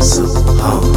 somehow.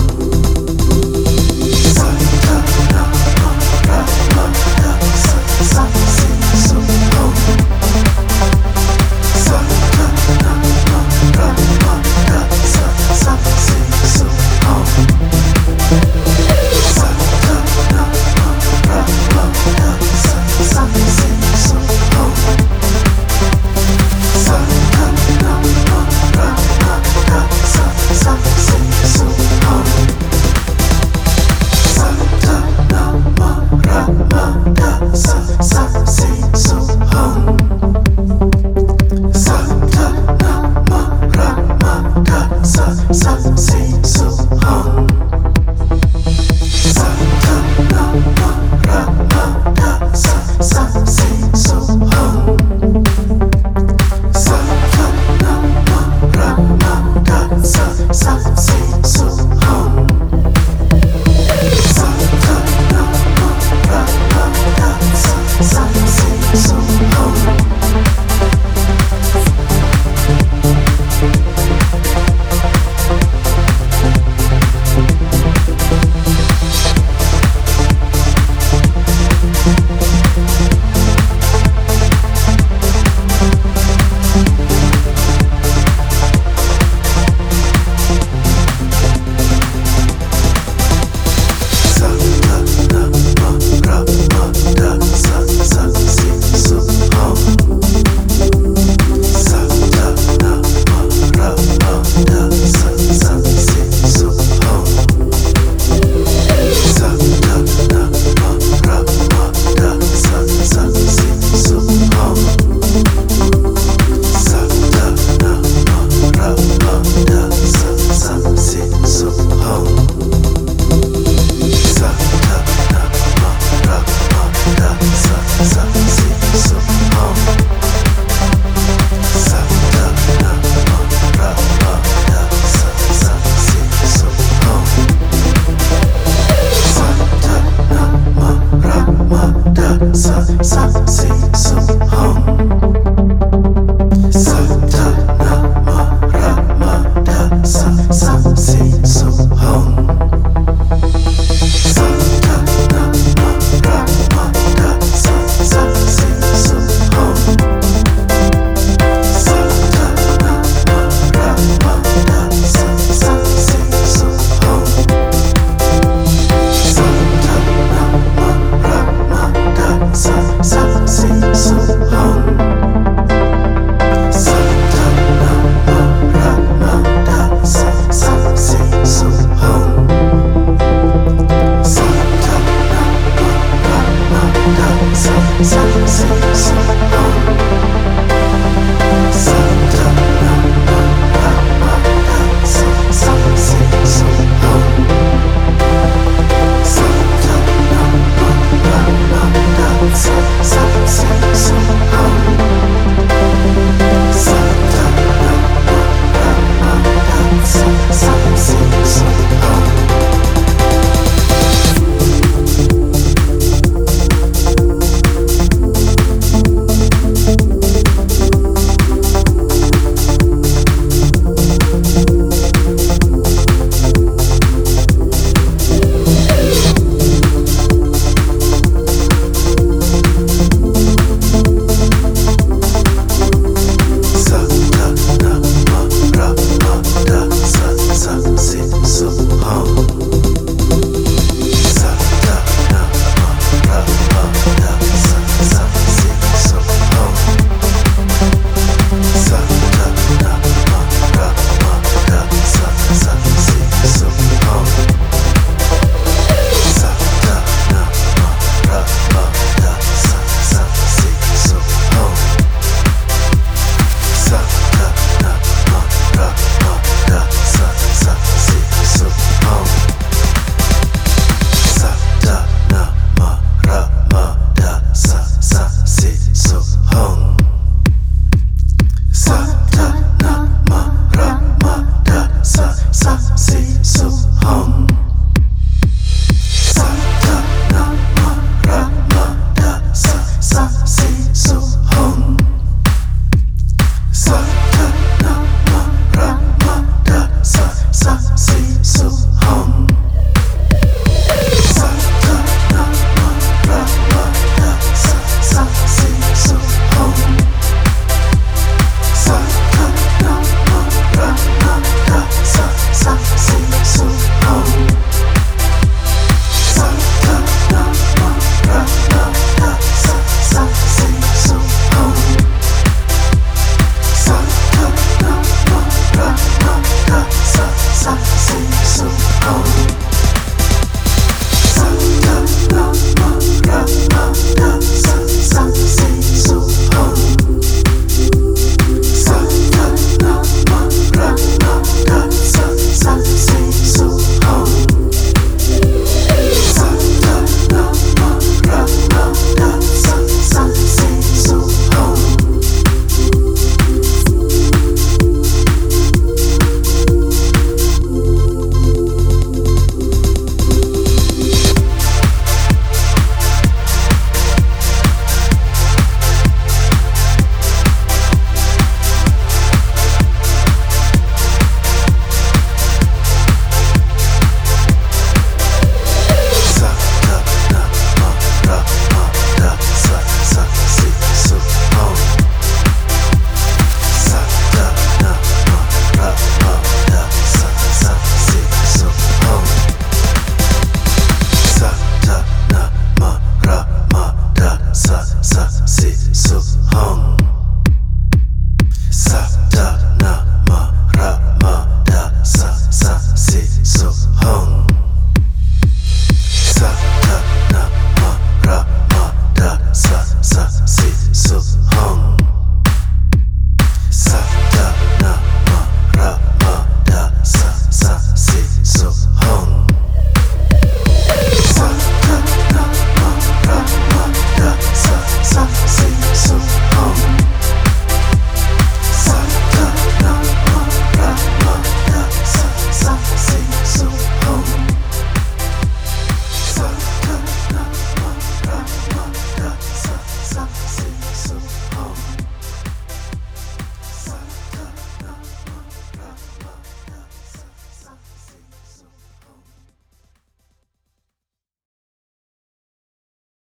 some, some, some.